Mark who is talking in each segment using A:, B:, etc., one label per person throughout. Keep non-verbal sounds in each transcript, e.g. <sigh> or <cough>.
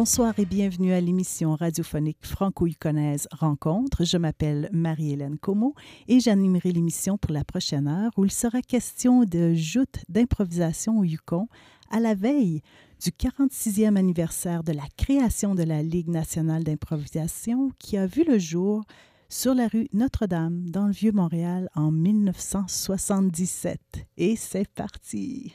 A: Bonsoir et bienvenue à l'émission radiophonique franco-yukonaise Rencontre. Je m'appelle Marie-Hélène Como et j'animerai l'émission pour la prochaine heure où il sera question de joutes d'improvisation au Yukon à la veille du 46e anniversaire de la création de la Ligue nationale d'improvisation qui a vu le jour sur la rue Notre-Dame dans le Vieux-Montréal en 1977. Et c'est parti!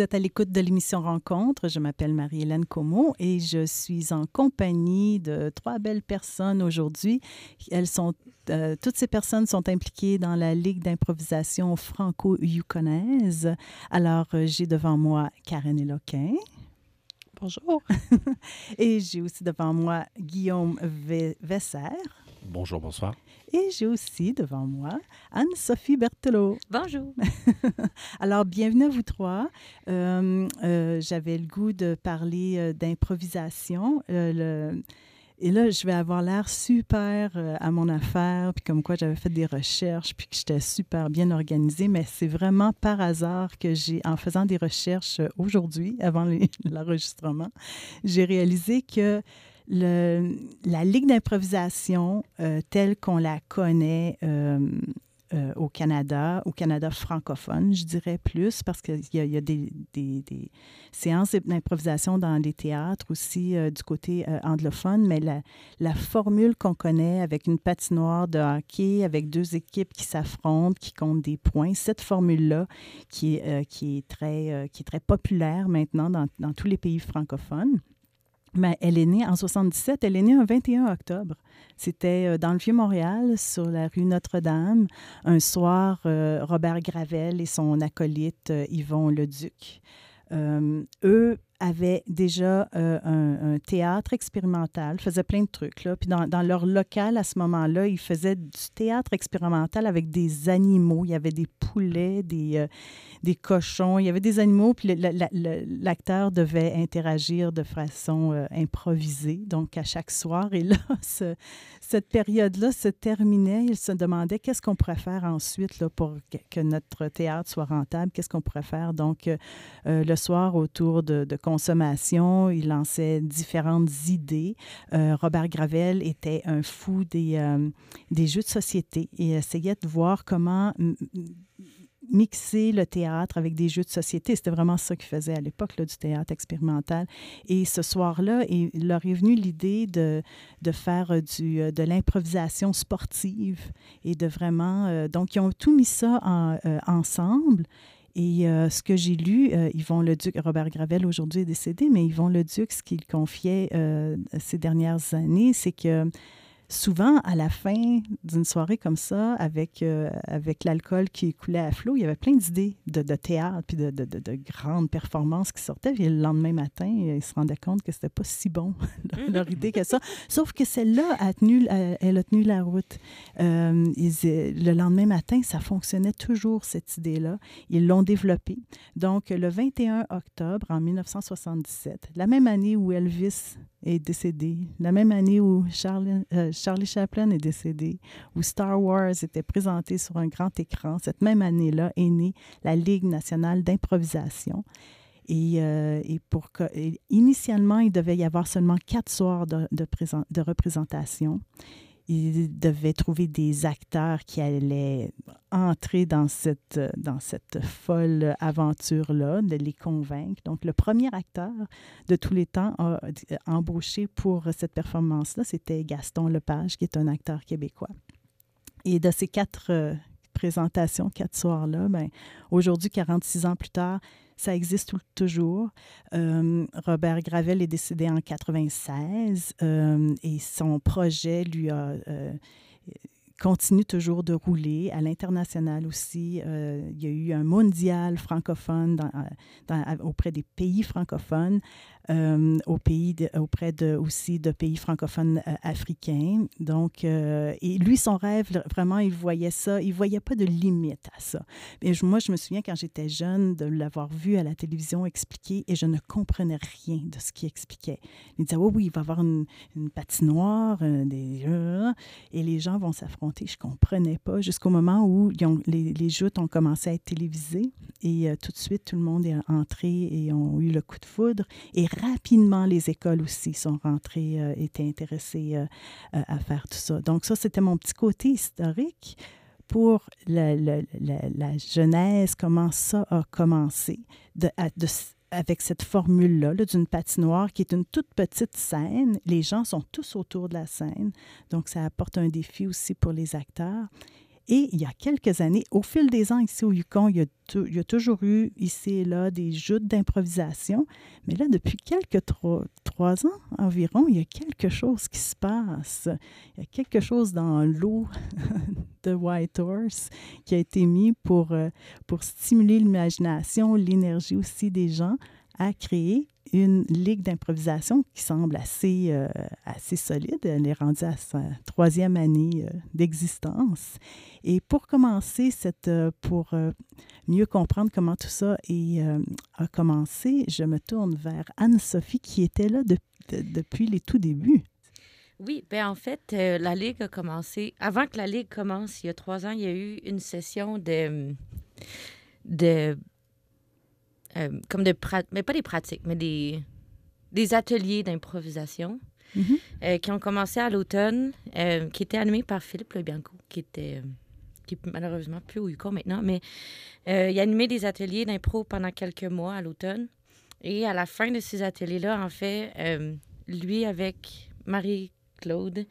B: Vous êtes à l'écoute de l'émission Rencontre. Je m'appelle Marie-Hélène Como et je suis en compagnie de trois belles personnes aujourd'hui. Elles sont, euh, toutes ces personnes sont impliquées dans la Ligue d'improvisation franco-yukonaise. Alors, euh, j'ai devant moi Karen Eloquin.
C: Bonjour. <laughs>
B: et j'ai aussi devant moi Guillaume Vesser.
D: Bonjour, bonsoir.
B: Et j'ai aussi devant moi Anne-Sophie Berthelot.
C: Bonjour. <laughs>
B: Alors, bienvenue à vous trois. Euh, euh, j'avais le goût de parler euh, d'improvisation. Et là, je vais avoir l'air super à mon affaire, puis comme quoi j'avais fait des recherches, puis que j'étais super bien organisée, mais c'est vraiment par hasard que j'ai, en faisant des recherches aujourd'hui, avant <laughs> l'enregistrement, j'ai réalisé que la Ligue d'improvisation euh, telle qu'on la connaît euh, euh, au Canada, au Canada francophone, je dirais plus, parce qu'il y a, des, séances d'improvisation dans les théâtres aussi du côté anglophone, mais la, formule qu'on connaît avec une patinoire de hockey, avec deux équipes qui s'affrontent, qui comptent des points, cette formule-là qui, est, très, populaire maintenant dans tous les pays francophones. Mais elle est née en 77, elle est née un 21 octobre. C'était euh, dans le Vieux-Montréal, sur la rue Notre-Dame. Un soir, euh, Robert Gravel et son acolyte euh, Yvon Leduc. eux avaient déjà un, théâtre expérimental, faisaient plein de trucs. Là. Puis dans, leur local, à ce moment-là, ils faisaient du théâtre expérimental avec des animaux. Il y avait des poulets, des, des cochons, il y avait des animaux, puis l'acteur devait interagir de façon euh, improvisée, donc à chaque soir. Et là, <laughs> cette période-là se terminait. Il se demandait qu'est-ce qu'on pourrait faire ensuite là, pour que, notre théâtre soit rentable, qu'est-ce qu'on pourrait faire? Donc, euh, euh, le soir, autour de, consommation, il lançait différentes idées. Robert Gravel était un fou des, des jeux de société et essayait de voir comment mixer le théâtre avec des jeux de société. C'était vraiment ça qu'il faisait à l'époque, du théâtre expérimental. Et ce soir-là, il leur est venu l'idée de, faire euh, euh, de l'improvisation sportive et de vraiment... Euh, donc, ils ont tout mis ça en, ensemble. Et ce que j'ai lu, Yvon Leduc, Robert Gravel aujourd'hui est décédé, mais Yvon Leduc, ce qu'il confiait ces dernières années, c'est que souvent, à la fin d'une soirée comme ça, avec, euh, avec l'alcool qui coulait à flot, il y avait plein d'idées de, de, théâtre puis de, de, de, grandes performances qui sortaient. Le lendemain matin, ils se rendaient compte que c'était pas si bon, <laughs> leur idée que ça. Sauf que celle-là, a tenu, elle a tenu la route. Euh, le lendemain matin, ça fonctionnait toujours, cette idée-là. Ils l'ont développée. Donc, le 21 octobre en 1977, la même année où Elvis est décédé, la même année où Charlie, euh, Charlie Chaplin est décédé, où Star Wars était présenté sur un grand écran, cette même année-là est née la Ligue nationale d'improvisation. Et, euh, et, pour que, initialement, il devait y avoir seulement quatre soirs de, de représentation il devait trouver des acteurs qui allaient entrer dans cette, dans folle aventure-là, de les convaincre. Donc, le premier acteur de tous les temps a embauché pour cette performance-là, c'était Gaston Lepage, qui est un acteur québécois. Et de ces quatre présentations, quatre soirs-là, ben, aujourd'hui, 46 ans plus tard, ça existe toujours. Euh, Robert Gravel est décédé en 96 euh, et son projet lui euh, continue toujours de rouler à l'international aussi. il y a eu un mondial francophone auprès des pays francophones. Euh, au pays auprès de, aussi de pays francophones euh, africains. Donc, euh, et lui, son rêve, vraiment, il voyait ça, il voyait pas de limite à ça. Et moi, je me souviens quand j'étais jeune de l'avoir vu à la télévision expliquer et je ne comprenais rien de ce qu'il expliquait. Il disait, oui, oui, il va y avoir une, patinoire, des, et les gens vont s'affronter. Je comprenais pas jusqu'au moment où les, les joutes ont commencé à être télévisées et tout de suite, tout le monde est entré et ont eu le coup de foudre. Rapidement, les écoles aussi sont rentrées, euh, étaient intéressées euh, à faire tout ça. Donc ça, c'était mon petit côté historique pour la, la, la, genèse, comment ça a commencé, de, avec cette formule-là d'une patinoire qui est une toute petite scène. Les gens sont tous autour de la scène, donc ça apporte un défi aussi pour les acteurs. Et il y a quelques années, au fil des ans ici au Yukon, il y a, toujours eu ici et là des joutes d'improvisation. Mais là, depuis quelques trois, ans environ, il y a quelque chose qui se passe. Il y a quelque chose dans l'eau <laughs> de Whitehorse qui a été mis pour, euh, pour stimuler l'imagination, l'énergie aussi des gens à créer une ligue d'improvisation qui semble assez, euh, assez solide. Elle est rendue à sa troisième année euh, d'existence. Et pour commencer, cette, euh, pour mieux comprendre comment tout ça a commencé, je me tourne vers Anne-Sophie qui était là de, depuis les tout débuts.
C: Oui, bien en fait, la Ligue a commencé. Avant que la Ligue commence, il y a trois ans, il y a eu une session de euh, comme de mais pas des pratiques, mais des, des ateliers d'improvisation mm-hmm. euh, qui ont commencé à l'automne, euh, qui étaient animés par Philippe Le Bianco, qui était qui est malheureusement plus au Yukon maintenant, mais il a animé des ateliers d'impro pendant quelques mois à l'automne. Et à la fin de ces ateliers-là, en fait, lui avec Marie-Claude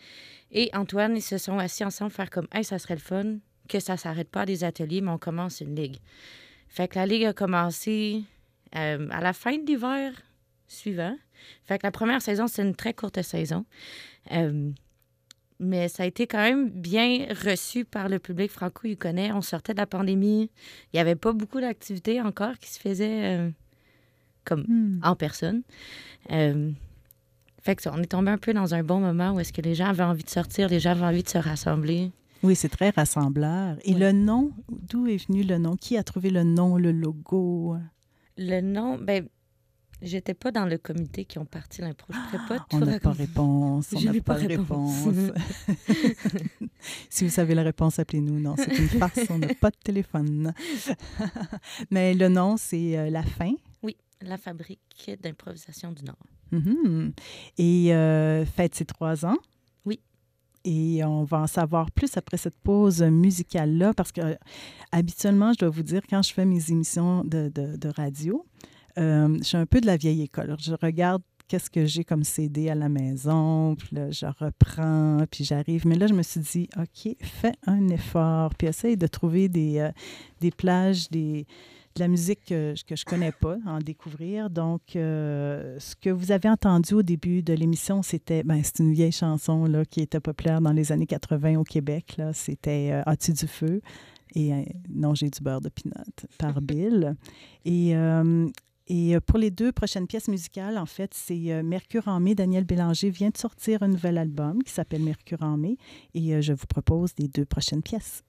C: et Antoine, ils se sont assis ensemble faire comme Hey, ça serait le fun que ça s'arrête pas des ateliers, mais on commence une ligue. Fait que la ligue a commencé euh, à la fin de l'hiver suivant. Fait que la première saison, c'est une très courte saison. Euh, mais ça a été quand même bien reçu par le public franco-yukonais. On sortait de la pandémie. Il n'y avait pas beaucoup d'activités encore qui se faisaient euh, comme hmm. en personne. fait que ça, on est tombé un peu dans un bon moment où est-ce que les gens avaient envie de sortir, les gens avaient envie de se rassembler.
B: Oui, c'est très rassembleur. Et le nom, d'où est venu le nom? Qui a trouvé le nom, le logo?
C: Le nom, ben, j'étais pas dans le comité qui ont parti l'impro. Je
B: pas ah, tout On n'a pas réponse. On n'a pas, pas réponse. <laughs> si vous savez la réponse, appelez-nous. Non, c'est une farce. on n'a pas de téléphone. <laughs> Mais le nom, c'est euh, La Fin.
C: Oui, La Fabrique d'improvisation du Nord.
B: Mm-hmm. Et euh, fête ses trois ans. Et on va en savoir plus après cette pause musicale-là, parce que habituellement, je dois vous dire, quand je fais mes émissions de, radio, euh, je suis un peu de la vieille école. Je regarde qu'est-ce que j'ai comme CD à la maison, puis là, je reprends, puis j'arrive. Mais là, je me suis dit, OK, fais un effort, puis essaye de trouver des, euh, des plages, des de la musique que, que je connais pas, en découvrir. Donc, euh, ce que vous avez entendu au début de l'émission, c'était, ben, c'est une vieille chanson là, qui était populaire dans les années 80 au Québec. Là. C'était euh, As-tu du feu? Et euh, Non, j'ai du beurre de pinot par <laughs> Bill. Et, et pour les deux prochaines pièces musicales, en fait, c'est Mercure en mai. Daniel Bélanger vient de sortir un nouvel album qui s'appelle Mercure en mai. Et je vous propose les deux prochaines pièces.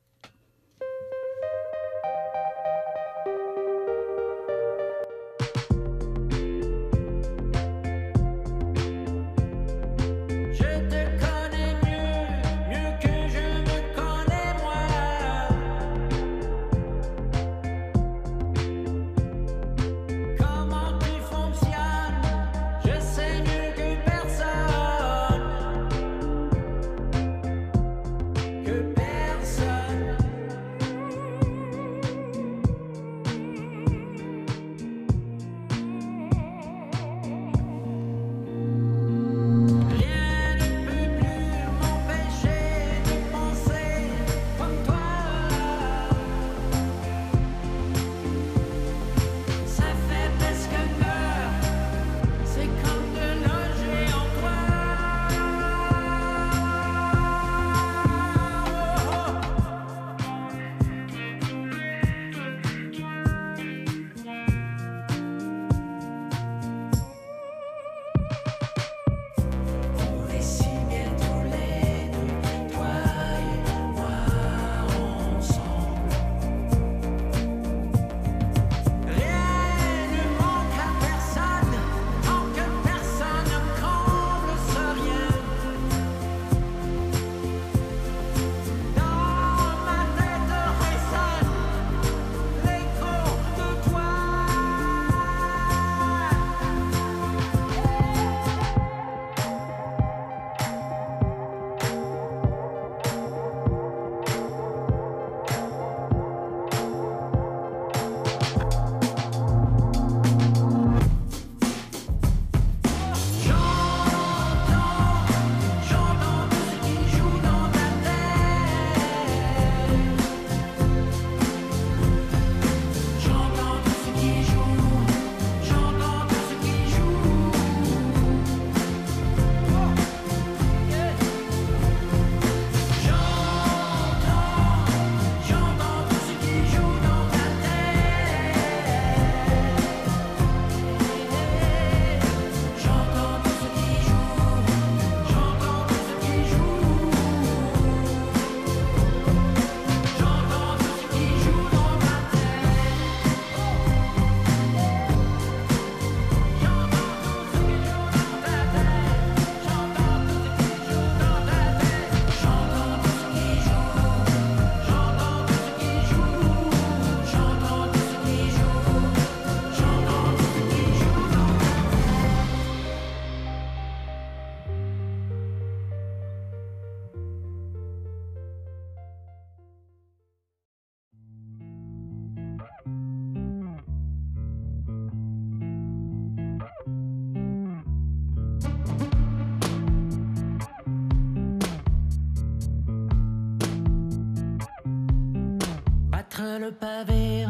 D: Le pavé,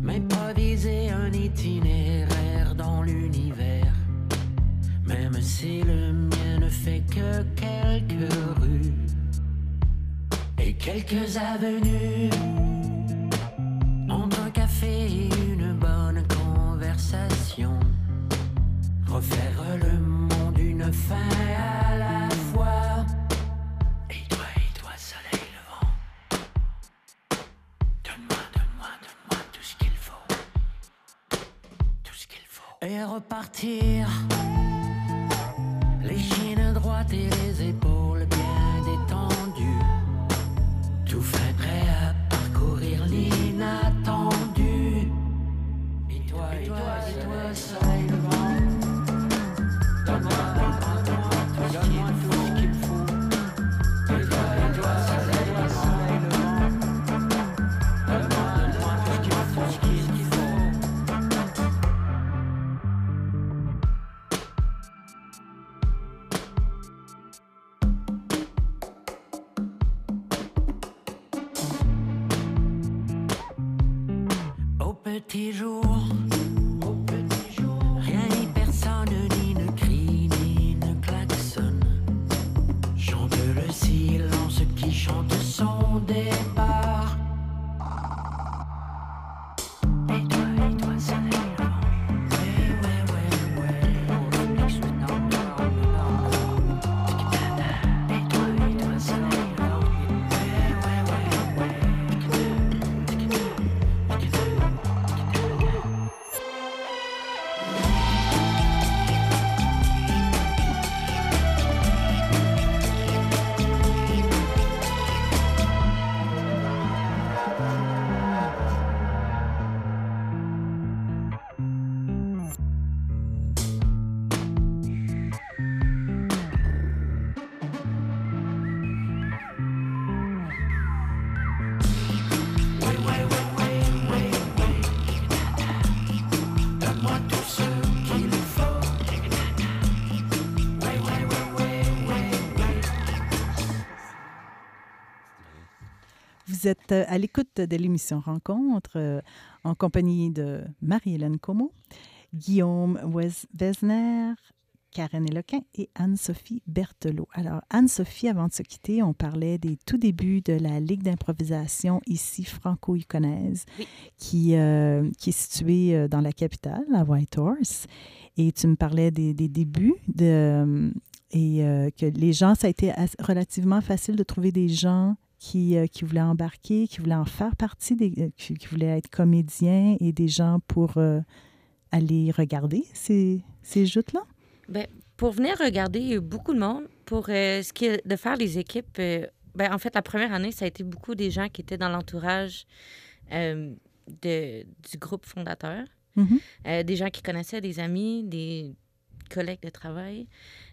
D: m'improviser un itinéraire dans l'univers, même si le mien ne fait que quelques rues et quelques avenues. Entre un café et une bonne conversation, refaire le monde une fin à la repartir. Les chines droites et les épaules
B: Vous êtes euh, à l'écoute de l'émission Rencontre euh, en compagnie de Marie-Hélène Como, Guillaume Wes- Wesner, Karen Eloquin et Anne-Sophie Berthelot. Alors, Anne-Sophie, avant de se quitter, on parlait des tout débuts de la Ligue d'improvisation ici
C: Oui.
B: qui, euh, qui est située dans la capitale, à Whitehorse. Et tu me parlais des, des débuts de, et euh, que les gens, ça a été relativement facile de trouver des gens qui, euh, qui voulaient embarquer, qui voulaient en faire partie, des, euh, qui, qui voulaient être comédiens et des gens pour euh, aller regarder ces, ces joutes-là?
C: Ben, pour venir regarder, il y a eu beaucoup de monde. Pour euh, ce qui est de faire les équipes, ben, en fait, la première année, ça a été beaucoup des gens qui étaient dans l'entourage de, du groupe fondateur.
B: Mhm.
C: Euh, des gens qui connaissaient, des amis, des collègues de travail.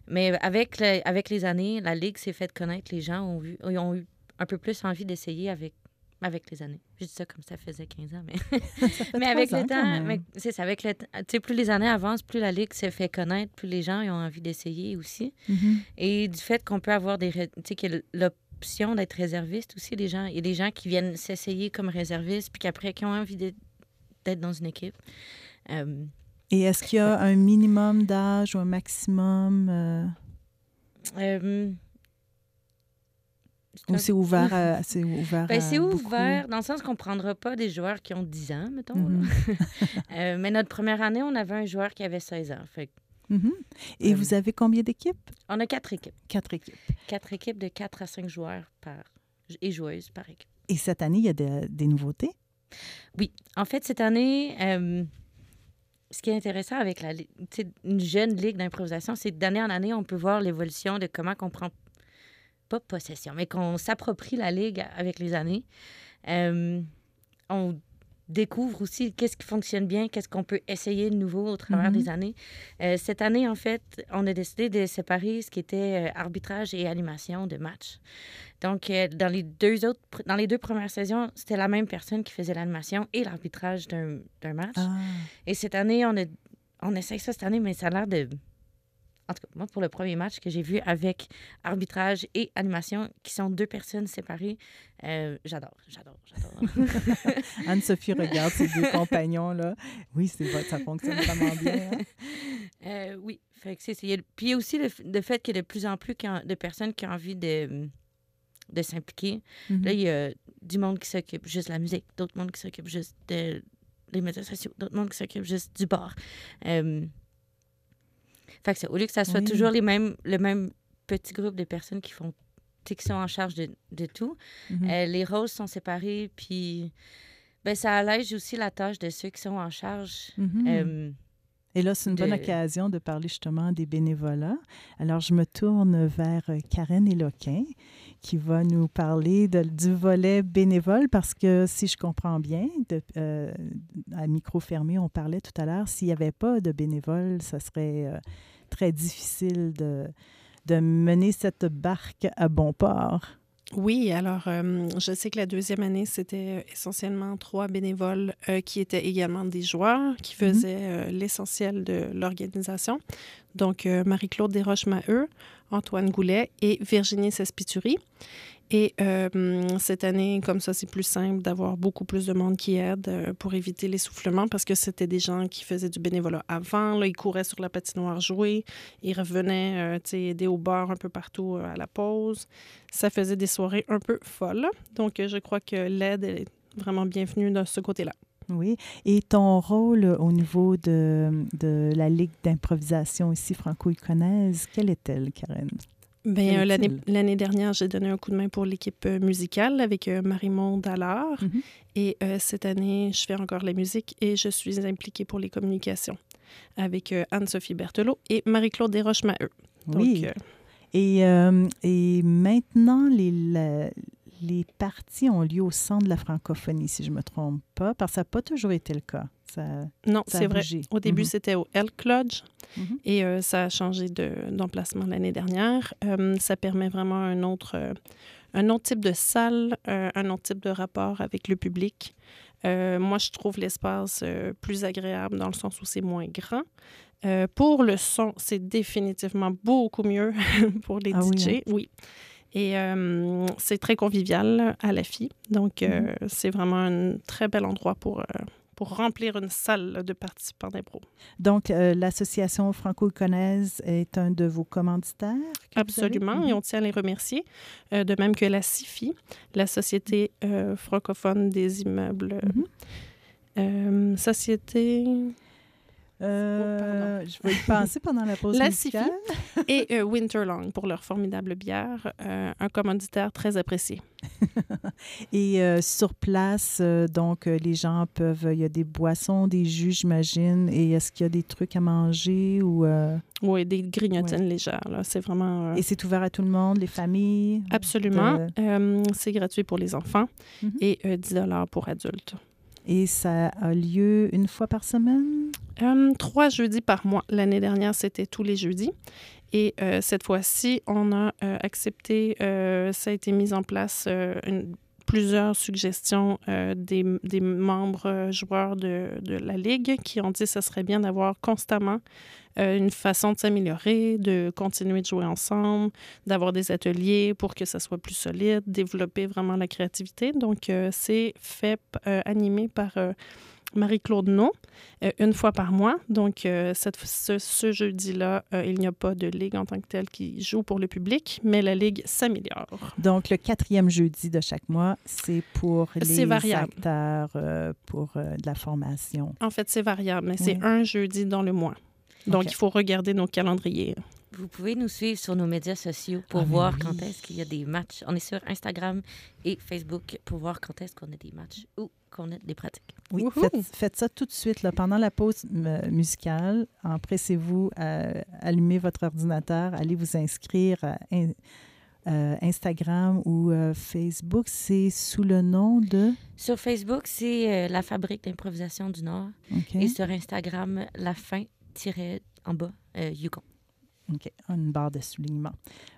C: Mais avec, le- avec les années, la Ligue s'est faite connaître. Les gens ont, vu, ont eu un peu plus envie d'essayer avec, avec les années. Je dis ça comme ça faisait 15 ans, mais, <laughs> <laughs> mais avec le temps, c'est ça, avec le temps- tu sais, plus les années avancent, plus la Ligue s'est fait connaître, plus les gens ils ont envie d'essayer aussi.
B: Mhm.
C: Et du fait qu'on peut avoir des... Tu sais, l'option d'être réserviste aussi, les gens. Il y a des gens qui viennent s'essayer comme réservistes, puis qu'après, qui ont envie d'être d'être dans une équipe. Euh,
B: Et est-ce qu'il y a un minimum d'âge ou un maximum euh,
C: euh,
B: ou c'est ouvert à, <laughs> c'est ouvert
C: Ben,
B: à
C: ouvert dans le sens qu'on ne prendra pas des joueurs qui ont 10 ans, mettons.
B: Mhm. <laughs>
C: Euh, mais notre première année, on avait un joueur qui avait 16 ans. Fait
B: Mhm. Et
C: Euh,
B: vous avez combien d'équipes?
C: on a quatre équipes.
B: Quatre équipes.
C: Quatre équipes de 4 à 5 joueurs par et joueuses par équipe.
B: Et cette année, il y a de- des nouveautés?
C: Oui. En fait, cette année, euh, ce qui est intéressant avec la, li- tu sais, une jeune ligue d'improvisation, c'est d'année en année, on peut voir l'évolution de comment on prend, pas possession, mais qu'on s'approprie la ligue avec les années. Euh, on découvre aussi qu'est-ce qui fonctionne bien, qu'est-ce qu'on peut essayer de nouveau au travers
B: Mhm.
C: des années. Euh, cette année, en fait, on a décidé de séparer ce qui était euh, arbitrage et animation de match. Donc, euh, dans les deux autres, dans les deux premières saisons, c'était la même personne qui faisait l'animation et l'arbitrage d'un d'un match.
B: Ah,
C: Et cette année, on, a, on essaye ça cette année, mais ça a l'air de en tout cas, moi, pour le premier match que j'ai vu avec arbitrage et animation, qui sont deux personnes séparées, euh, j'adore, j'adore, j'adore. <laughs>
B: Anne-Sophie regarde ses deux compagnons, là. Oui, c'est vrai, ça fonctionne vraiment bien. hein?
C: Euh, oui, fait que c'est, Puis il y a aussi le, le fait qu'il y a de plus en plus de personnes qui ont envie de, de s'impliquer.
B: Mhm.
C: Là, il y a du monde qui s'occupe juste de la musique, d'autres monde qui s'occupe juste de, des médias sociaux, d'autres monde qui s'occupe juste du bar. Euh, fait que c'est- au lieu que ça soit
B: Oui.
C: toujours les mêmes, le même petit groupe de personnes qui font qui sont en charge de, de tout,
B: Mhm.
C: euh, les rôles sont séparés, puis ben, ça allège aussi la tâche de ceux qui sont en charge.
B: Mhm.
C: Euh,
B: Et là, c'est une bonne
C: de-
B: occasion de parler justement des bénévolats. Alors, je me tourne vers euh, Karen Éloquin, qui va nous parler de- du volet bénévole, parce que si je comprends bien, de- euh, à micro fermé, on parlait tout à l'heure, s'il n'y avait pas de bénévoles, ça serait euh, très difficile de, de mener cette barque à bon port.
E: Oui, alors euh, je sais que la deuxième année, c'était essentiellement trois bénévoles euh, qui étaient également des joueurs, qui
B: Mhm.
E: faisaient euh, l'essentiel de l'organisation. Donc, euh, Marie-Claude Desroches-Maheu, Antoine Goulet et Virginie Cespituri. Et euh, cette année, comme ça, c'est plus simple d'avoir beaucoup plus de monde qui aide euh, pour éviter l'essoufflement parce que c'était des gens qui faisaient du bénévolat avant. Là, ils couraient sur la patinoire jouer. Ils revenaient euh, aider au bar un peu partout euh, à la pause. Ça faisait des soirées un peu folles. Donc, je crois que l'aide est vraiment bienvenue de ce côté-là.
B: Oui. Et ton rôle au niveau de, de la Ligue d'improvisation ici franco-iconaise, quelle est-elle, Karen?
E: Bien, euh, l'année, dernière, j'ai donné un coup de main pour l'équipe euh, musicale avec euh, Marie-Monde Allard.
B: Mhm.
E: Et euh, cette année, je fais encore la musique et je suis impliquée pour les communications avec euh, Anne-Sophie Berthelot et Marie-Claude Desroches-Maheu. Donc,
B: Oui.
E: euh,
B: Et, et maintenant, les, la- les parties ont lieu au centre de la francophonie, si je ne me trompe pas, parce que ça n'a pas toujours été le cas. Ça,
E: non, c'est vrai. Au début,
B: Mhm.
E: c'était au Elk Lodge
B: Mhm.
E: et euh, ça a changé de- d'emplacement l'année dernière. Euh, ça permet vraiment un autre, euh, un autre type de salle, un autre type de rapport avec le public. Moi, je trouve l'espace plus agréable dans le sens où c'est moins grand. Pour le son, c'est définitivement beaucoup mieux <laughs> pour les
B: Ah oui,
E: DJ. Oui. Et euh, c'est très convivial à la fille. Donc, euh,
B: Mhm.
E: c'est vraiment un très bel endroit pour, euh, pour remplir une salle de participants d'impro.
B: Donc, l'Association franco-iconaise est un de vos commanditaires?
E: Absolument, et on tient à les remercier. De même que la CIFI, la Société francophone des immeubles.
B: Mhm.
E: Société.
B: Euh, je vais y penser pendant la pause
E: La
B: musicale.
E: et euh, Winterlong pour leur formidable bière, euh, un commanditaire très apprécié. <laughs>
B: Et sur place, donc, les gens peuvent... Il y a des boissons, des jus, j'imagine. Et est-ce qu'il y a des trucs à manger ou...
E: Oui, des grignotines légères. là. C'est vraiment.
B: Et c'est ouvert à tout le monde, les familles?
E: Absolument.
B: de-
E: c'est gratuit pour les enfants
B: Mhm.
E: et euh, 10 pour adultes.
B: Et ça a lieu une fois par semaine?
E: Euh, trois jeudis par mois. L'année dernière, c'était tous les jeudis. Et euh, cette fois-ci, on a euh, accepté, ça a été mis en place plusieurs suggestions euh, des, membres euh, joueurs de, la Ligue qui ont dit que ce serait bien d'avoir constamment euh, une façon de s'améliorer, de continuer de jouer ensemble, d'avoir des ateliers pour que ça soit plus solide, développer vraiment la créativité. Donc, c'est fait, animé par Marie-Claude No, euh, une fois par mois. Donc, euh, cette- ce, ce jeudi-là, euh, il n'y a pas de ligue en tant que telle qui joue pour le public, mais la ligue s'améliore.
B: Donc, le quatrième jeudi de chaque mois, c'est pour les
E: variable.
B: acteurs, pour de la formation.
E: En fait, c'est variable, mais c'est un jeudi dans le mois. Donc, il faut regarder nos calendriers.
C: Vous pouvez nous suivre sur nos médias sociaux pour
B: Ah,
C: voir
B: oui.
C: quand est-ce qu'il y a des matchs. On est sur Instagram et Facebook pour voir quand est-ce qu'on a des matchs ou qu'on a des pratiques.
B: Oui, faites, faites ça tout de suite. Là, pendant la pause musicale, empressez-vous à allumer votre ordinateur, allez vous inscrire à in- euh, Instagram ou euh, Facebook. C'est sous le nom de...
C: Sur Facebook, c'est euh, la Fabrique d'improvisation du Nord.
B: OK.
C: Et sur Instagram, la fin en bas, euh, Yukon.
B: OK, une barre de soulignement.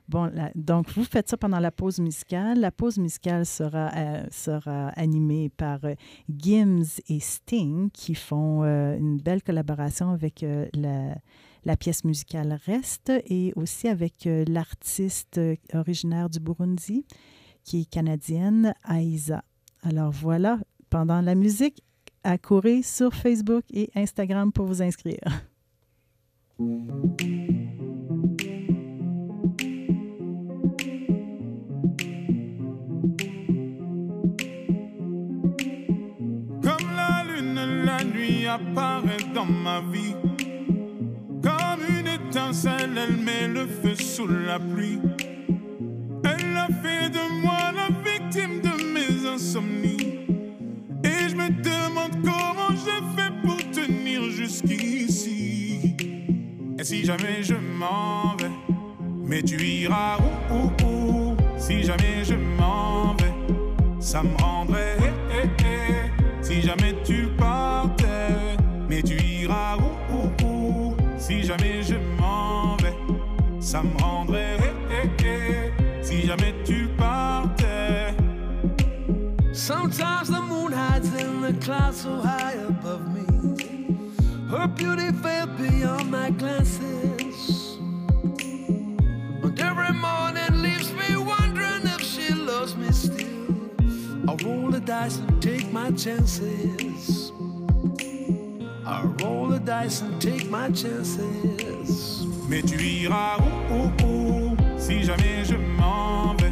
B: Bon, donc vous faites ça pendant la pause musicale. La pause musicale sera, euh, sera animée par euh, Gims et Sting qui font euh, une belle collaboration avec la, pièce musicale reste et aussi avec l'artiste originaire du Burundi qui est canadienne, Aïza. Alors voilà, pendant la musique, à courir sur Facebook et Instagram pour vous inscrire.
F: Apparaît dans ma vie. Comme une étincelle, elle met le feu sous la pluie. Elle a fait de moi la victime de mes insomnies. Et je me demande comment j'ai fait pour tenir jusqu'ici. Et si jamais je m'en vais, mais tu iras où, où, où? Si jamais je m'en vais, ça me rendrait. Si jamais tu partais, mais tu iras où, où, où? Si jamais je m'en vais, ça me rendrait. eh, eh, eh. Si jamais tu partais.
D: Sometimes the moon hides in the clouds so high above me. Her beauty fell beyond my glances. And every morning leaves me wondering if she loves me still. I roll the dice and my chances. I roll the dice and take my chances.
F: Mais tu iras où, où, où Si jamais je m'en vais,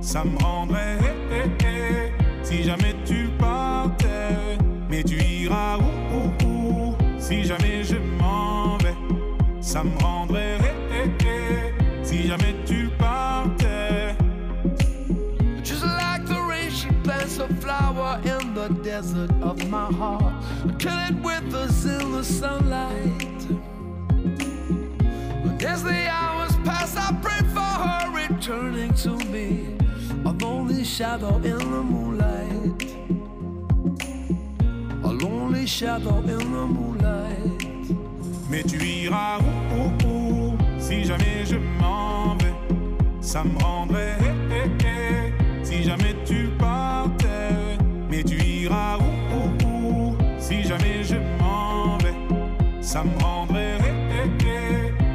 F: ça me rendrait. eh, eh, eh. Si jamais tu partais, mais tu iras où, où, où Si jamais je m'en vais, ça me rendrait. eh. Si jamais tu
D: desert of my heart. Kill it with in the sunlight. But as the hours pass, I pray for her returning to me. A lonely shadow in the moonlight. A lonely shadow in the moonlight.
F: Mais tu iras où, où, où? Si jamais je m'en vais, ça me rendrait. eh, eh, eh. Si jamais tu partais, ça me rendrait.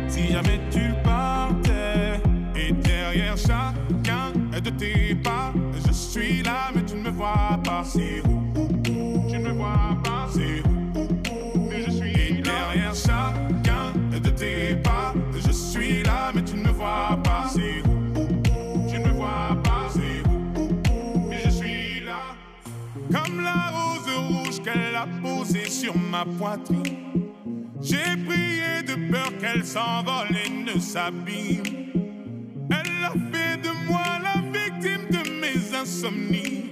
F: Si jamais tu partais, et derrière chacun de tes pas, je suis là, mais tu ne me vois pas. C'est où, Tu ne me vois pas. C'est où, Mais je suis et derrière chacun de tes pas, je suis là, mais tu ne me vois pas. C'est où, Tu ne me vois pas. C'est où? Mais je suis là. Comme la rose rouge qu'elle a posée sur ma poitrine. J'ai prié de peur qu'elle s'envole et ne s'abîme. Elle a fait de moi la victime de mes insomnies.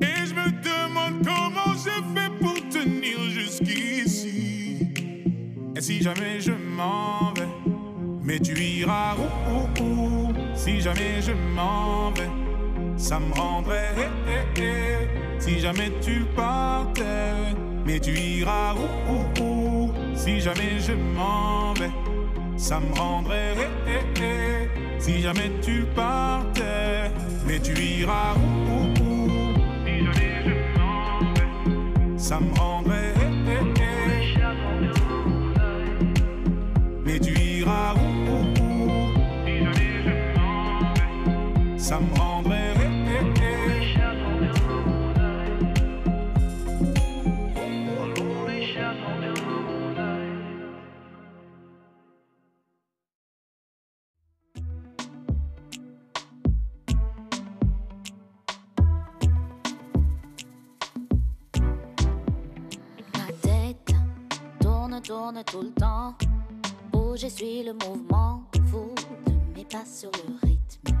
F: Et je me demande comment j'ai fait pour tenir jusqu'ici. Et si jamais je m'en vais, mais tu iras où, où, où? Si jamais je m'en vais, ça me rendrait. eh, eh, eh. Si jamais tu partais, mais tu iras où, où, Si jamais je m'en vais, ça me rendrait. eh, eh, eh. Si jamais tu partais, mais tu iras où, où, où? Si jamais je m'en vais, ça me rendrait.
G: Suis le mouvement fou de mes pas sur le rythme.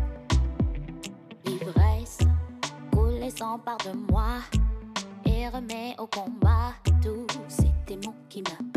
G: L'ivresse coule et s'empare de moi et remet au combat tous ces démons qui m'habitent.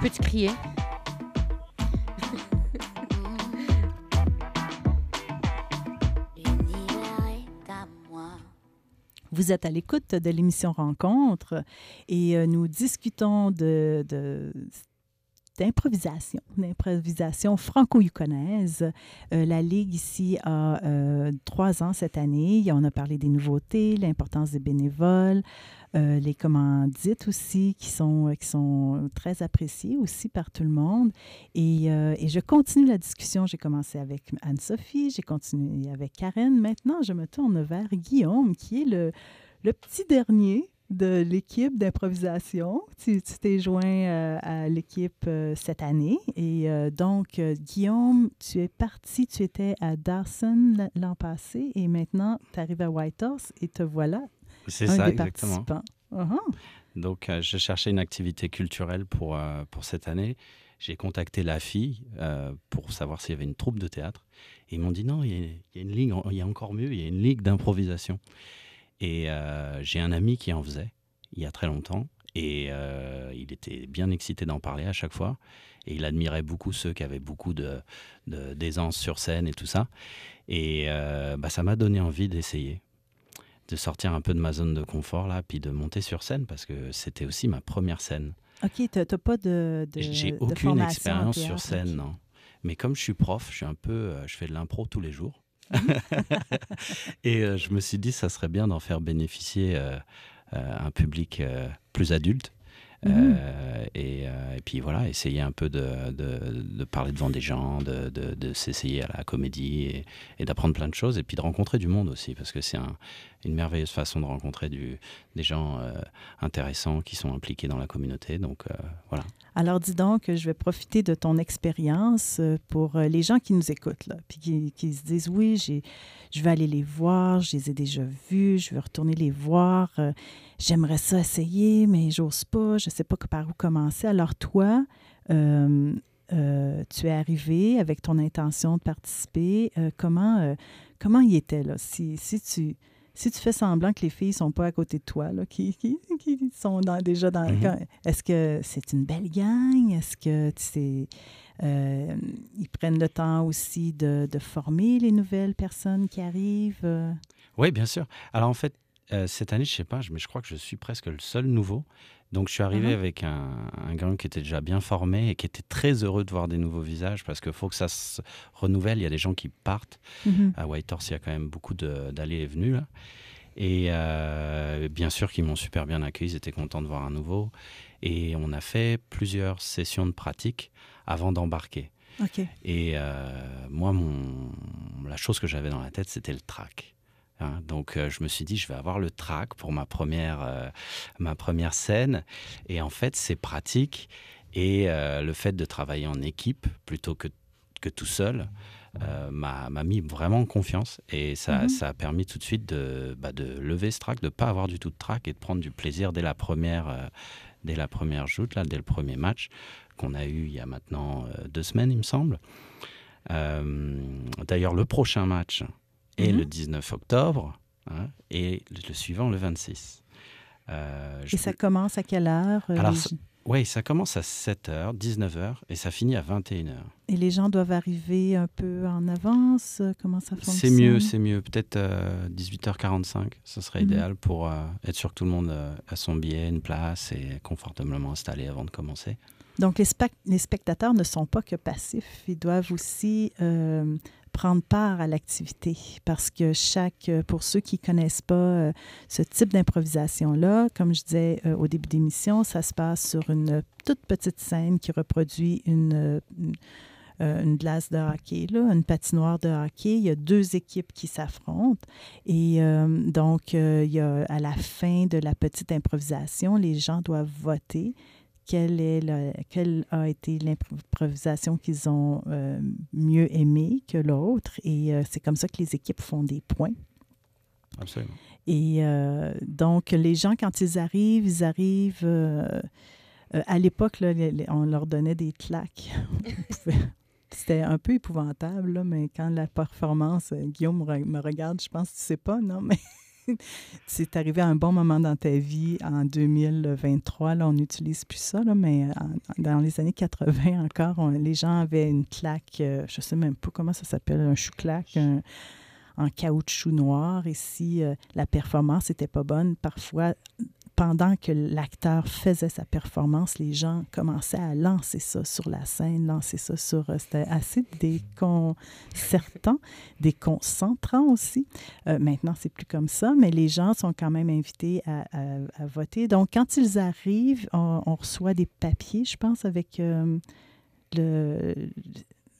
C: Peux-tu crier?
B: Vous êtes à l'écoute de l'émission Rencontre et euh, nous discutons de, de- d'improvisation, d'improvisation franco-yukonaise. Euh, la Ligue ici a euh, trois ans cette année. On a parlé des nouveautés, l'importance des bénévoles, euh, les commandites aussi qui sont, qui sont très appréciées aussi par tout le monde. Et, et je continue la discussion. J'ai commencé avec Anne-Sophie, j'ai continué avec Karen. Maintenant, je me tourne vers Guillaume, qui est le, le petit dernier de l'équipe d'improvisation. Tu t'es joint euh, à l'équipe euh, cette année. Et euh, donc, Guillaume, tu es parti, tu étais à Dawson l'an passé et maintenant, tu arrives à Whitehorse et te voilà
H: C'est
B: un
H: ça,
B: des
H: exactement.
B: participants. Uh-huh.
H: Donc, je cherchais une activité culturelle pour, pour cette année. J'ai contacté la fille pour savoir s'il y avait une troupe de théâtre. Et ils m'ont dit non, il y, a, il y a une ligue, il y a encore mieux, il y a une ligue d'improvisation. Et euh, j'ai un ami qui en faisait il y a très longtemps. Et euh, il était bien excité d'en parler à chaque fois. Et il admirait beaucoup ceux qui avaient beaucoup de, de- d'aisance sur scène et tout ça. Et euh, bah, ça m'a donné envie d'essayer de sortir un peu de ma zone de confort là, puis de monter sur scène parce que c'était aussi ma première scène.
B: OK, tu n'as pas de, de
H: J'ai aucune expérience sur scène, non. Mais comme je suis prof, je suis un peu, je fais de l'impro tous les jours. <laughs> Et euh, je me suis dit, ça serait bien d'en faire bénéficier euh, euh, un public plus adulte.
B: Mhm.
H: Euh, et, euh, et puis voilà, essayer un peu de, de- de parler devant des gens, de, s'essayer à la comédie et, et d'apprendre plein de choses et puis de rencontrer du monde aussi parce que c'est un- une merveilleuse façon de rencontrer du, des gens euh, intéressants qui sont impliqués dans la communauté. Donc voilà.
B: Alors, dis donc, je vais profiter de ton expérience pour les gens qui nous écoutent, là, puis qui, qui se disent oui, j'ai, je vais aller les voir, je les ai déjà vus, je vais retourner les voir, euh, j'aimerais ça essayer, mais j'ose pas, je sais pas par où commencer. Alors, toi, euh, euh, tu es arrivé avec ton intention de participer. comment, comment il était, là? Si, si tu. Si tu fais semblant que les filles sont pas à côté de toi, là, qui, qui, qui sont dans- déjà dans... Quand- Est-ce que c'est une belle gang? Est-ce que tu sais, euh, ils prennent le temps aussi de, de former les nouvelles personnes qui arrivent? euh?
H: Oui, bien sûr. Alors en fait, euh, cette année, je sais pas, mais je crois que je suis presque le seul nouveau. Donc je suis arrivé
B: Mhm.
H: avec un, un gang qui était déjà bien formé et qui était très heureux de voir des nouveaux visages parce qu'il faut que ça se renouvelle. Il y a des gens qui partent.
B: Mhm.
H: À Whitehorse, il y a quand même beaucoup d'allées et venues. Là. Et euh, bien sûr qu'ils m'ont super bien accueilli, ils étaient contents de voir un nouveau. Et on a fait plusieurs sessions de pratique avant d'embarquer. Et euh, moi, mon, la chose que j'avais dans la tête, c'était le track. Hein, donc, euh, je me suis dit, je vais avoir le track pour ma première, euh, ma première scène. Et en fait, c'est pratique. Et euh, le fait de travailler en équipe plutôt que que tout seul, m'a mis vraiment en confiance. Et ça,
B: Mhm.
H: ça a permis tout de suite de, bah, de lever ce trac, de ne pas avoir du tout de trac et de prendre du plaisir dès la première, dès la première joute, là, dès le premier match qu'on a eu il y a maintenant deux semaines, il me semble. D'ailleurs, le prochain match est
B: Mhm.
H: le 19 octobre hein, et le, suivant le 26. Euh, je
B: Et ça commence à quelle heure? euh,
H: Alors,
B: les,
H: ça- Oui, ça commence à 7h, 19h et ça finit à 21h.
B: et les gens doivent arriver un peu en avance? euh, Comment ça fonctionne?
H: C'est mieux, c'est mieux. Peut-être euh, 18h45, ce serait
B: Mhm.
H: idéal pour euh, être sûr que tout le monde a son billet, une place et confortablement installé avant de commencer.
B: Donc, les, spec- les spectateurs ne sont pas que passifs. Ils doivent aussi euh, prendre part à l'activité parce que chaque, euh, pour ceux qui ne connaissent pas euh, ce type d'improvisation-là, comme je disais euh, au début d'émission, ça se passe sur une toute petite scène qui reproduit une, une, glace de hockey, là, une patinoire de hockey. Il y a deux équipes qui s'affrontent. Et donc, il y a, à la fin de la petite improvisation, les gens doivent voter quelle, est le- quelle a été l'improvisation qu'ils ont euh, mieux aimée que l'autre. Et euh, c'est comme ça que les équipes font des points.
H: Absolument.
B: Et euh, donc, les gens, quand ils arrivent, ils arrivent... à l'époque, on leur donnait des claques. <laughs> C'était un peu épouvantable, là, mais quand la performance, Guillaume me re- me regarde, je pense que tu sais pas, non, mais <laughs> c'est arrivé à un bon moment dans ta vie en 2023. Là, on n'utilise plus ça, mais en- dans les années 80 encore, les gens avaient une claque, euh, je sais même pas comment ça s'appelle, un chou-claque, en caoutchouc noir. Et si euh, la performance n'était pas bonne, parfois, pendant que l'acteur faisait sa performance, les gens commençaient à lancer ça sur la scène, lancer ça sur... euh, C'était assez déconcertant, déconcentrant aussi. Euh, maintenant, c'est plus comme ça, mais les gens sont quand même invités à, à- à voter. Donc, quand ils arrivent, on, on reçoit des papiers, je pense, avec euh, le...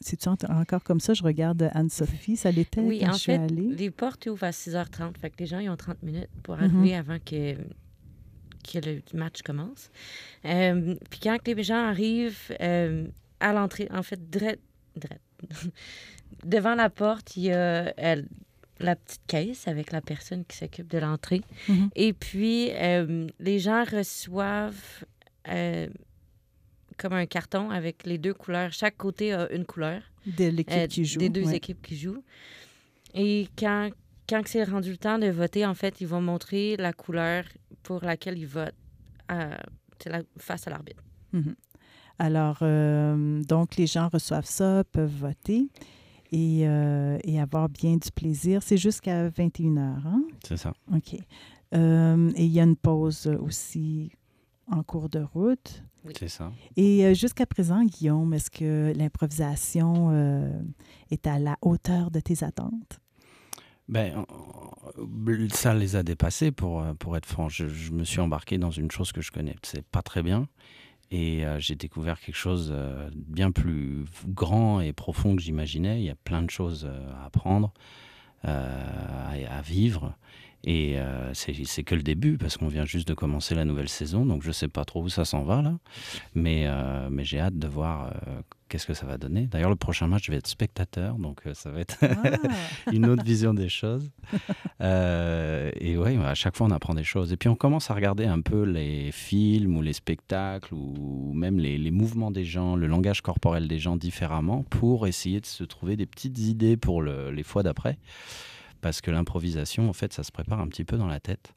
B: C'est-tu en- encore comme ça? Je regarde Anne-Sophie, ça l'était
C: Oui,
B: quand
C: en
B: je suis
C: fait,
B: allée.
C: les portes ouvrent à 6h30. Fait que les gens, ils ont 30 minutes pour
B: Mhm.
C: arriver avant que, que le match commence. Euh, puis quand les gens arrivent euh, à l'entrée, en fait, <laughs> devant la porte, il y a euh, la petite caisse avec la personne qui s'occupe de l'entrée.
B: Mhm.
C: Et puis, euh, les gens reçoivent comme un carton avec les deux couleurs. Chaque côté a une couleur.
B: De l'équipe qui joue.
C: Des deux
B: ouais.
C: équipes qui jouent. Et quand, quand c'est rendu le temps de voter, en fait, ils vont montrer la couleur pour laquelle ils votent à- c'est la- face à l'arbitre.
B: Mhm. Alors, euh, donc, les gens reçoivent ça, peuvent voter et, euh, et avoir bien du plaisir. C'est jusqu'à 21 h, hein?
H: C'est ça.
B: OK. Euh, et il y a une pause aussi en cours de route.
C: Oui.
H: C'est ça.
B: Et euh, jusqu'à présent, Guillaume, est-ce que l'improvisation euh, est à la hauteur de tes attentes?
H: Ben, ça les a dépassés pour, euh, pour être franc. Je, me suis embarqué dans une chose que je connais pas très bien. Et euh, j'ai découvert quelque chose euh, bien plus grand et profond que j'imaginais. Il y a plein de choses à apprendre, euh, à, à vivre. Et c'est que le début, parce qu'on vient juste de commencer la nouvelle saison. Donc je sais pas trop où ça s'en va là. Mais, mais j'ai hâte de voir qu'est-ce que ça va donner. D'ailleurs, le prochain match, je vais être spectateur. Donc euh, ça va être
B: Ah! <laughs>
H: une autre vision des choses. Euh, et ouais, à chaque fois, on apprend des choses. Et puis, on commence à regarder un peu les films ou les spectacles ou même les, les mouvements des gens, le langage corporel des gens différemment pour essayer de se trouver des petites idées pour le- les fois d'après. Parce que l'improvisation, en fait, ça se prépare un petit peu dans la tête.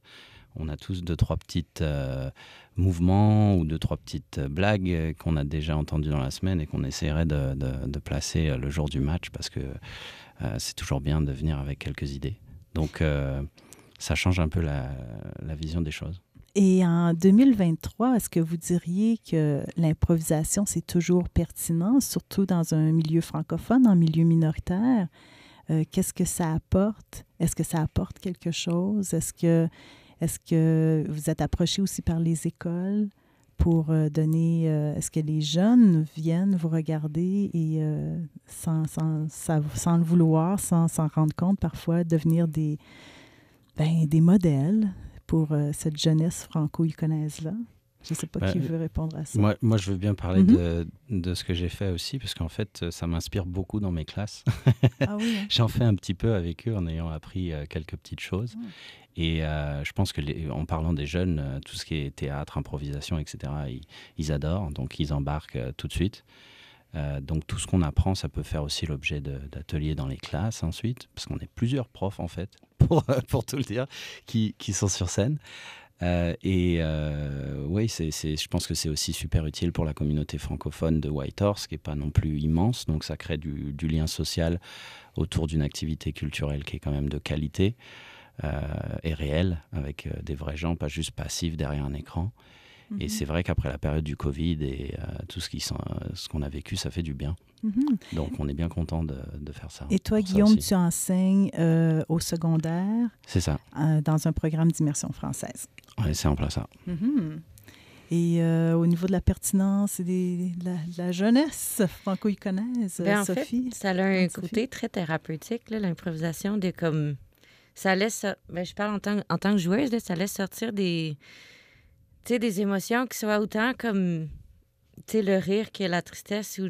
H: On a tous deux, trois petites euh, mouvements ou deux, trois petites euh, blagues qu'on a déjà entendues dans la semaine et qu'on essaierait de, placer euh, le jour du match parce que euh, c'est toujours bien de venir avec quelques idées. Donc, ça change un peu la, vision des choses.
B: Et en 2023, est-ce que vous diriez que l'improvisation, c'est toujours pertinent, surtout dans un milieu francophone, en milieu minoritaire? Qu'est-ce que ça apporte? Est-ce que ça apporte quelque chose? Est-ce que, est que vous êtes approché aussi par les écoles pour euh, donner... euh, est-ce que les jeunes viennent vous regarder et euh, sans, sans, sans, le vouloir, sans s'en rendre compte, parfois devenir des, ben, des modèles pour euh, cette jeunesse franco-yukonaise-là? Je ne sais pas
H: Ben,
B: qui veut répondre à ça.
H: Moi, moi, je veux bien parler
B: Mhm.
H: de, de ce que j'ai fait aussi, parce qu'en fait, ça m'inspire beaucoup dans mes classes.
B: Ah oui, hein? <laughs>
H: J'en fais un petit peu avec eux en ayant appris quelques petites choses.
B: Mm.
H: Et euh, je pense que en parlant des jeunes, euh, tout ce qui est théâtre, improvisation, etc., ils, adorent, donc ils embarquent euh, tout de suite. Donc tout ce qu'on apprend, ça peut faire aussi l'objet d'ateliers dans les classes ensuite, parce qu'on est plusieurs profs en fait, <laughs> pour, tout le dire, qui, sont sur scène. Et oui, je pense que c'est aussi super utile pour la communauté francophone de Whitehorse, qui n'est pas non plus immense. Donc ça crée du, lien social autour d'une activité culturelle qui est quand même de qualité et réelle, avec euh, des vrais gens, pas juste passifs derrière un écran. Et
B: Mhm.
H: c'est vrai qu'après la période du Covid et euh, tout ce, qui, s'en- ce qu'on a vécu, ça fait du bien.
B: Mhm.
H: Donc on est bien content de, de faire ça.
B: Et toi, Guillaume, tu enseignes euh, au secondaire
H: C'est ça,
B: euh, dans un programme d'immersion française.
H: Ouais, c'est en plein ça.
B: Mhm. Et euh, au niveau de la pertinence et des- de, la, de la jeunesse franco-iconaise,
C: Ben, en
B: Sophie?
C: fait, ça a un
B: Sophie?
C: côté très thérapeutique, l'improvisation, de comme. Ça laisse. Ben, je parle en tant, en tant que joueuse, là, ça laisse sortir des. Des émotions qui soient autant comme. Le rire que la tristesse ou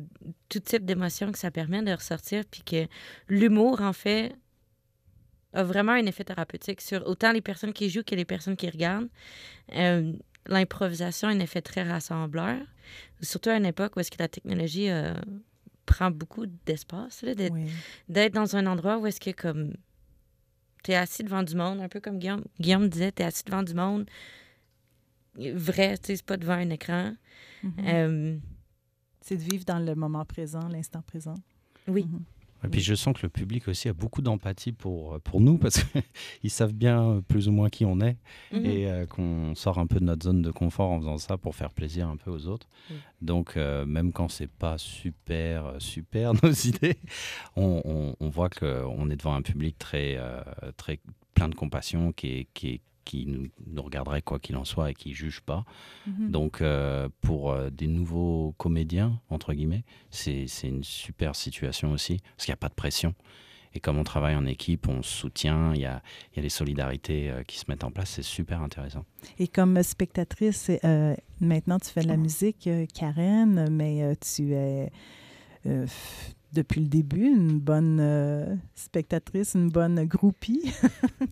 C: tout type d'émotion que ça permet de ressortir, puis que l'humour, en fait, a vraiment un effet thérapeutique sur autant les personnes qui jouent que les personnes qui regardent. Euh, L'improvisation a un effet très rassembleur, surtout à une époque où est-ce que la technologie euh, prend beaucoup d'espace, là, d'être
B: Oui.
C: d'être dans un endroit où est-ce que comme t'es assis devant du monde, un peu comme Guillaume, Guillaume disait, t'es assis devant du monde vrai, tu sais, c'est pas devant un écran.
B: Mhm.
C: Euh,
B: C'est de vivre dans le moment présent, l'instant présent.
C: oui.
B: Mhm.
H: Et puis je sens que le public aussi a beaucoup d'empathie pour, pour nous parce qu'ils <laughs> savent bien euh, plus ou moins qui on est
C: Mhm.
H: et euh, qu'on sort un peu de notre zone de confort en faisant ça pour faire plaisir un peu aux autres. Donc euh, même quand c'est pas super euh, super <laughs> nos idées, on, on- on voit qu'on est devant un public très, euh, très plein de compassion qui, est- qui, est- qui nous, nous regarderait quoi qu'il en soit et qui juge pas.
B: Mhm.
H: Donc, euh, pour euh, des nouveaux comédiens, entre guillemets, c'est une super situation aussi, parce qu'il n'y a pas de pression. Et comme on travaille en équipe, on se soutient, il y a, il y a des solidarités euh, qui se mettent en place, c'est super intéressant.
B: Et comme spectatrice, euh, maintenant tu fais de la musique, euh, Karen, mais tu es euh, depuis le début une bonne euh, spectatrice, une bonne groupie. <laughs>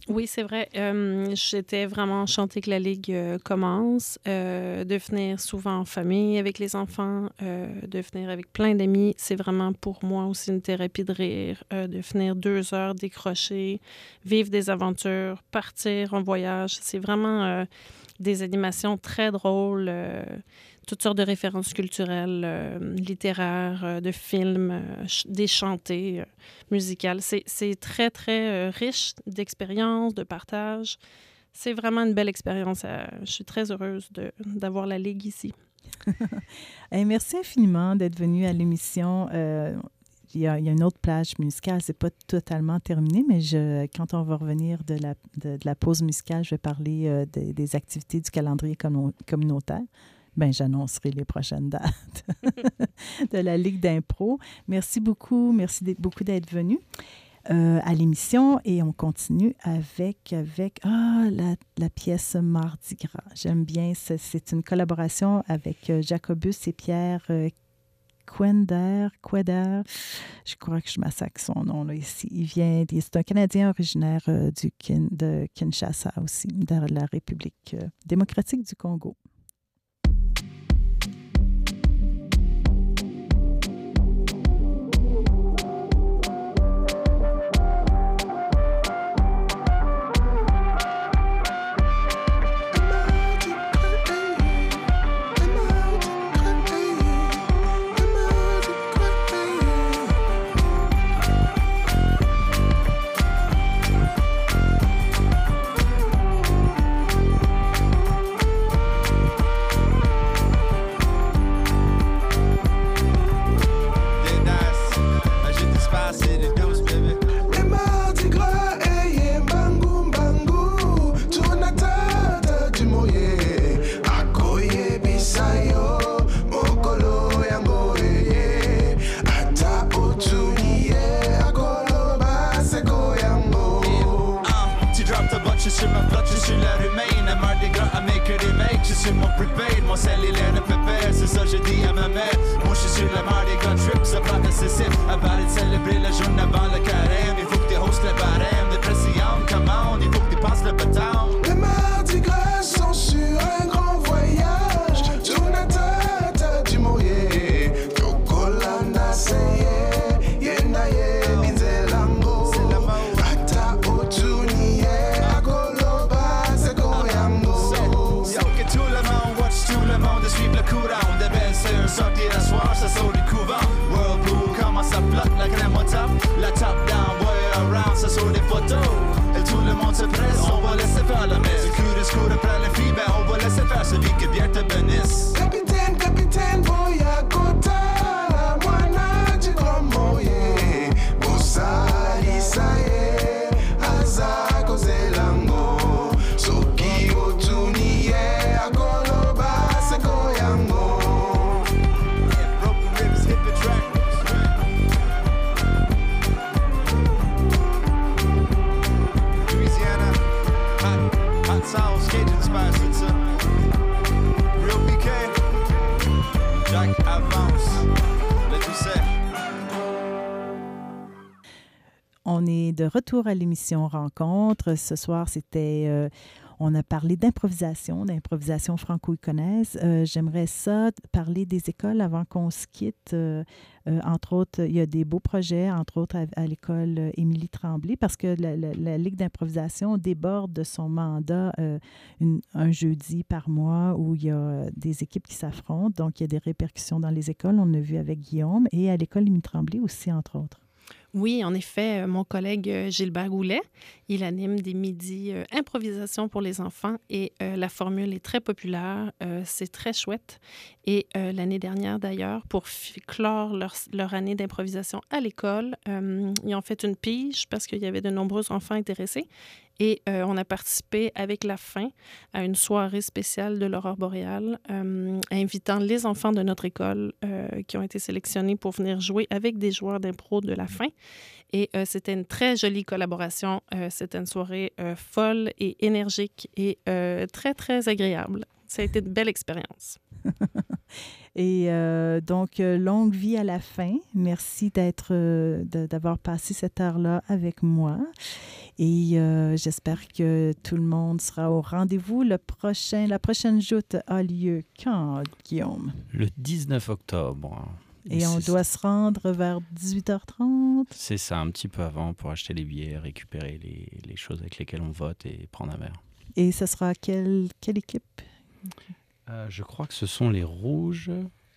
E: Oui, c'est vrai. Euh, J'étais vraiment enchantée que la Ligue euh, commence, de venir souvent en famille avec les enfants, de venir avec plein d'amis. C'est vraiment pour moi aussi une thérapie de rire, de venir deux heures décrocher, vivre des aventures, partir en voyage. C'est vraiment des animations très drôles, toutes sortes de références culturelles, euh, littéraires, euh, de films, euh, des chantées. musicales. C'est très, très riche d'expériences, de partage. C'est vraiment une belle expérience. je suis très heureuse d'avoir la Ligue ici. <laughs>
B: Merci infiniment d'être venu à l'émission. Il y, a, une autre plage musicale, c'est pas totalement terminé, mais quand on va revenir de la, de, la pause musicale, je vais parler des- activités du calendrier commun- communautaire. Ben, j'annoncerai les prochaines dates <laughs> de la Ligue d'impro. Merci beaucoup, merci beaucoup d'être venu euh, à l'émission et on continue avec, avec ah, la, pièce Mardi Gras. J'aime bien, c'est- une collaboration avec euh, Jacobus et Pierre euh, Quender. Je crois que je massacre son nom là, ici. Il vient, c'est un Canadien originaire du de Kinshasa aussi, de la République démocratique du Congo.
I: On
B: est de retour à l'émission Rencontre. Ce soir, c'était. euh, on a parlé d'improvisation, d'improvisation franco-iconaise. Euh, J'aimerais ça, parler des écoles avant qu'on se quitte. Euh, entre autres, il y a des beaux projets, entre autres à, l'école Émilie Tremblay, parce que la, Ligue d'improvisation déborde de son mandat un jeudi par mois où il y a des équipes qui s'affrontent. Donc, il y a des répercussions dans les écoles. On l'a vu avec Guillaume et à l'école Émilie Tremblay aussi, entre autres.
E: Oui, en effet, euh, mon collègue euh, Gilbert Goulet, il anime des midis euh, improvisation pour les enfants et euh, la formule est très populaire. c'est très chouette. Et l'année dernière, d'ailleurs, pour clore leur, leur année d'improvisation à l'école, ils ont fait une pige parce qu'il y avait de nombreux enfants intéressés. Et euh, on a participé avec la fin à une soirée spéciale de l'aurore boréale, euh, invitant les enfants de notre école euh, qui ont été sélectionnés pour venir jouer avec des joueurs d'impro de la fin. Et c'était une très jolie collaboration. C'était une soirée folle et énergique et très, très agréable. Ça a été une belle expérience. <laughs>
B: Et euh, donc, euh, longue vie à la fin. Merci d'être, euh, d'avoir passé cette heure-là avec moi. Et euh, j'espère que tout le monde sera au rendez-vous. Le prochain, la prochaine joute a lieu quand, Guillaume?
H: Le 19 octobre.
B: Et on doit se rendre vers 18h30.
H: C'est ça, un petit peu avant pour acheter les billets, récupérer les, les choses avec lesquelles on vote et prendre un verre.
B: Et ce sera quelle, quelle équipe?
H: Euh, je crois que ce sont les rouges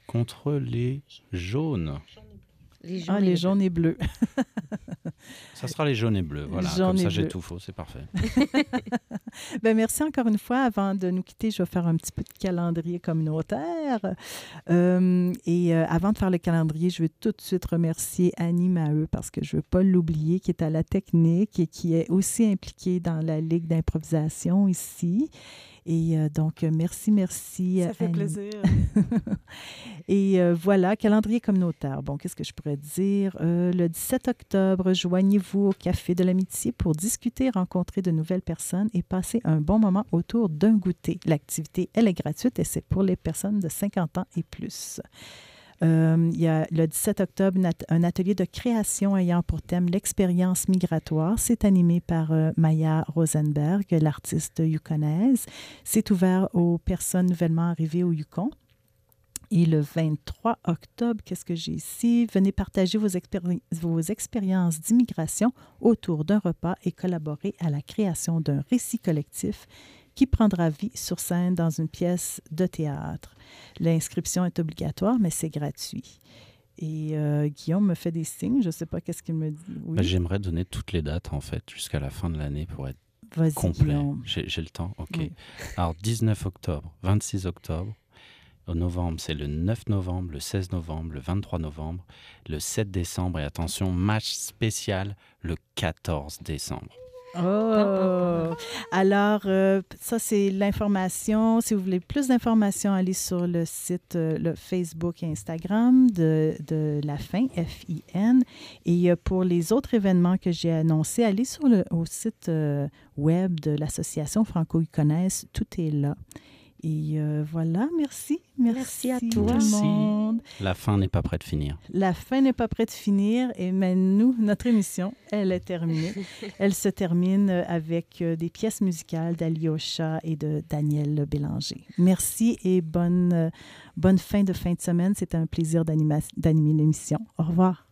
H: contre les jaunes.
C: Les
B: Ah, les jaunes et bleus. <laughs>
H: Ça sera les jaunes et bleus. Voilà,
B: Jaune
H: comme ça j'ai tout faux, c'est parfait. <laughs> <laughs>
B: Ben, merci encore une fois. Avant de nous quitter, je vais faire un petit peu de calendrier communautaire. Euh, et euh, avant de faire le calendrier, je veux tout de suite remercier Annie Maheu parce que je ne veux pas l'oublier, qui est à la technique et qui est aussi impliquée dans la Ligue d'improvisation ici. Et euh, donc, merci, merci.
E: Ça fait
B: Annie.
E: plaisir.
B: Et euh, voilà, calendrier communautaire. Bon, qu'est-ce que je pourrais dire? Euh, le 17 octobre, joignez-vous au Café de l'Amitié pour discuter, rencontrer de nouvelles personnes et passer un bon moment autour d'un goûter. L'activité, elle est gratuite et c'est pour les personnes de 50 ans et plus. Euh, il y a le 17 octobre un atelier de création ayant pour thème l'expérience migratoire. C'est animé par euh, Maya Rosenberg, l'artiste yukonaise. C'est ouvert aux personnes nouvellement arrivées au Yukon. Et le 23 octobre, qu'est-ce que j'ai ici? Venez partager vos, expéri- vos expériences d'immigration autour d'un repas et collaborer à la création d'un récit collectif qui prendra vie sur scène dans une pièce de théâtre. L'inscription est obligatoire, mais c'est gratuit. Et euh, Guillaume me fait des signes, je ne sais pas qu'est-ce qu'il me dit. Oui,
H: Bah, J'aimerais donner toutes les dates en fait jusqu'à la fin de l'année pour être complet. J'ai j'ai le temps, ok.
B: Oui.
H: Alors 19 octobre, 26 octobre. Au novembre, c'est le 9 novembre, le 16 novembre, le 23 novembre, le 7 décembre et attention, match spécial le 14 décembre.
B: Oh! Alors, euh, ça, c'est l'information. Si vous voulez plus d'informations, allez sur le site, euh, le Facebook et Instagram de, de la fin, F-I-N. Et pour les autres événements que j'ai annoncés, allez sur le au site euh, web de l'Association franco-iconaise. Tout est là.
J: Et euh, voilà, merci. Merci,
C: Merci à
J: tout
C: toi.
J: le
H: Merci.
J: monde.
H: La fin n'est pas près de finir.
J: La fin n'est pas près de finir, et mais nous, notre émission, elle est terminée. <laughs> elle se termine avec euh, des pièces musicales d'Alyosha et de Daniel Bélanger. Merci et bonne, euh, bonne fin de fin de semaine. C'était un plaisir d'animer l'émission. Au revoir.